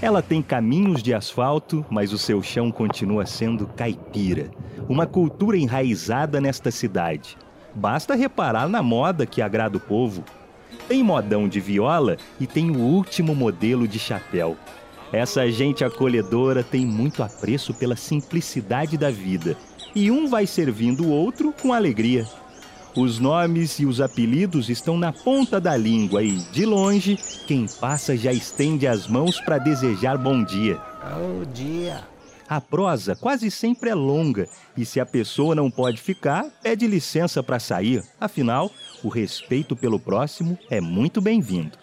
Ela tem caminhos de asfalto, mas o seu chão continua sendo caipira. Uma cultura enraizada nesta cidade. Basta reparar na moda que agrada o povo. Tem modão de viola e tem o último modelo de chapéu. Essa gente acolhedora tem muito apreço pela simplicidade da vida. E um vai servindo o outro com alegria. Os nomes e os apelidos estão na ponta da língua e, de longe, quem passa já estende as mãos para desejar bom dia. Bom dia. A prosa quase sempre é longa e, se a pessoa não pode ficar, pede licença para sair. Afinal, o respeito pelo próximo é muito bem-vindo.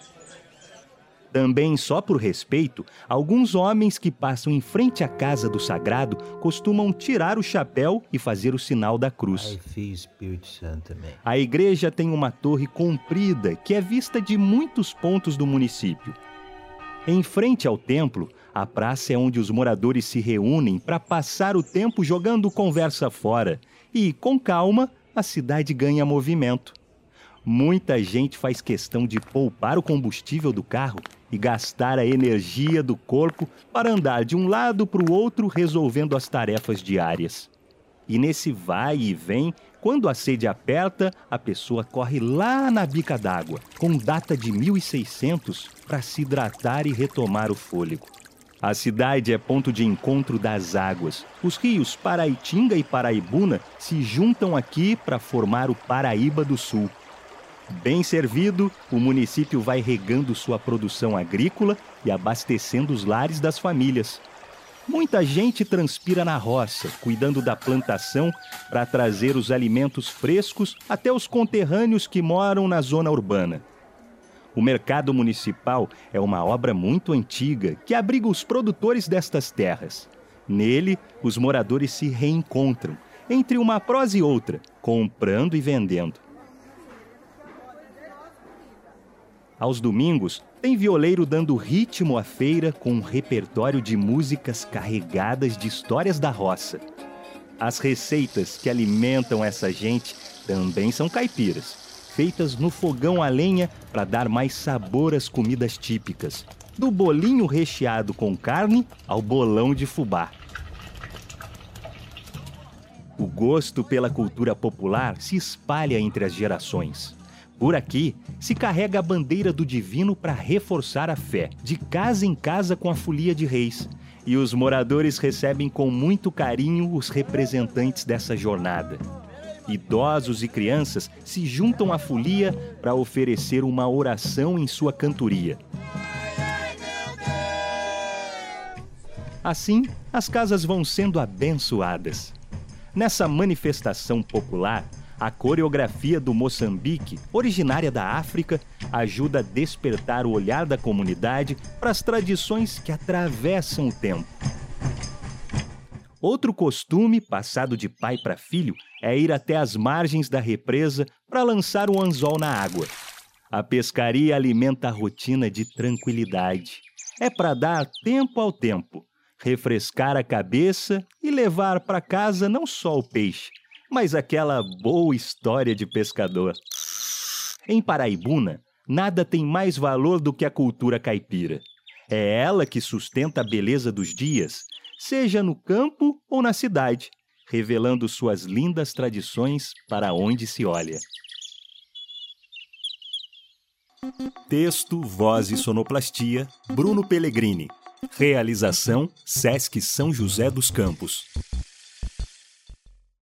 Também só por respeito, alguns homens que passam em frente à casa do sagrado costumam tirar o chapéu e fazer o sinal da cruz. A igreja tem uma torre comprida que é vista de muitos pontos do município. Em frente ao templo, a praça é onde os moradores se reúnem para passar o tempo jogando conversa fora e, com calma, a cidade ganha movimento. Muita gente faz questão de poupar o combustível do carro e gastar a energia do corpo para andar de um lado para o outro resolvendo as tarefas diárias. E nesse vai e vem, quando a sede aperta, a pessoa corre lá na bica d'água, com data de 1600, para se hidratar e retomar o fôlego. A cidade é ponto de encontro das águas. Os rios Paraitinga e Paraibuna se juntam aqui para formar o Paraíba do Sul. Bem servido, o município vai regando sua produção agrícola e abastecendo os lares das famílias. Muita gente transpira na roça, cuidando da plantação para trazer os alimentos frescos até os conterrâneos que moram na zona urbana. O mercado municipal é uma obra muito antiga que abriga os produtores destas terras. Nele, os moradores se reencontram, entre uma prosa e outra, comprando e vendendo. Aos domingos, tem violeiro dando ritmo à feira com um repertório de músicas carregadas de histórias da roça. As receitas que alimentam essa gente também são caipiras, feitas no fogão a lenha para dar mais sabor às comidas típicas, do bolinho recheado com carne ao bolão de fubá. O gosto pela cultura popular se espalha entre as gerações. Por aqui, se carrega a bandeira do divino para reforçar a fé, de casa em casa com a folia de reis. E os moradores recebem com muito carinho os representantes dessa jornada. Idosos e crianças se juntam à folia para oferecer uma oração em sua cantoria. Assim, as casas vão sendo abençoadas. Nessa manifestação popular, a coreografia do Moçambique, originária da África, ajuda a despertar o olhar da comunidade para as tradições que atravessam o tempo. Outro costume, passado de pai para filho, é ir até as margens da represa para lançar o anzol na água. A pescaria alimenta a rotina de tranquilidade. É para dar tempo ao tempo, refrescar a cabeça e levar para casa não só o peixe, mas aquela boa história de pescador. Em Paraibuna, nada tem mais valor do que a cultura caipira. É ela que sustenta a beleza dos dias, seja no campo ou na cidade, revelando suas lindas tradições para onde se olha. Texto, voz e sonoplastia: Bruno Pellegrini. Realização: Sesc São José dos Campos.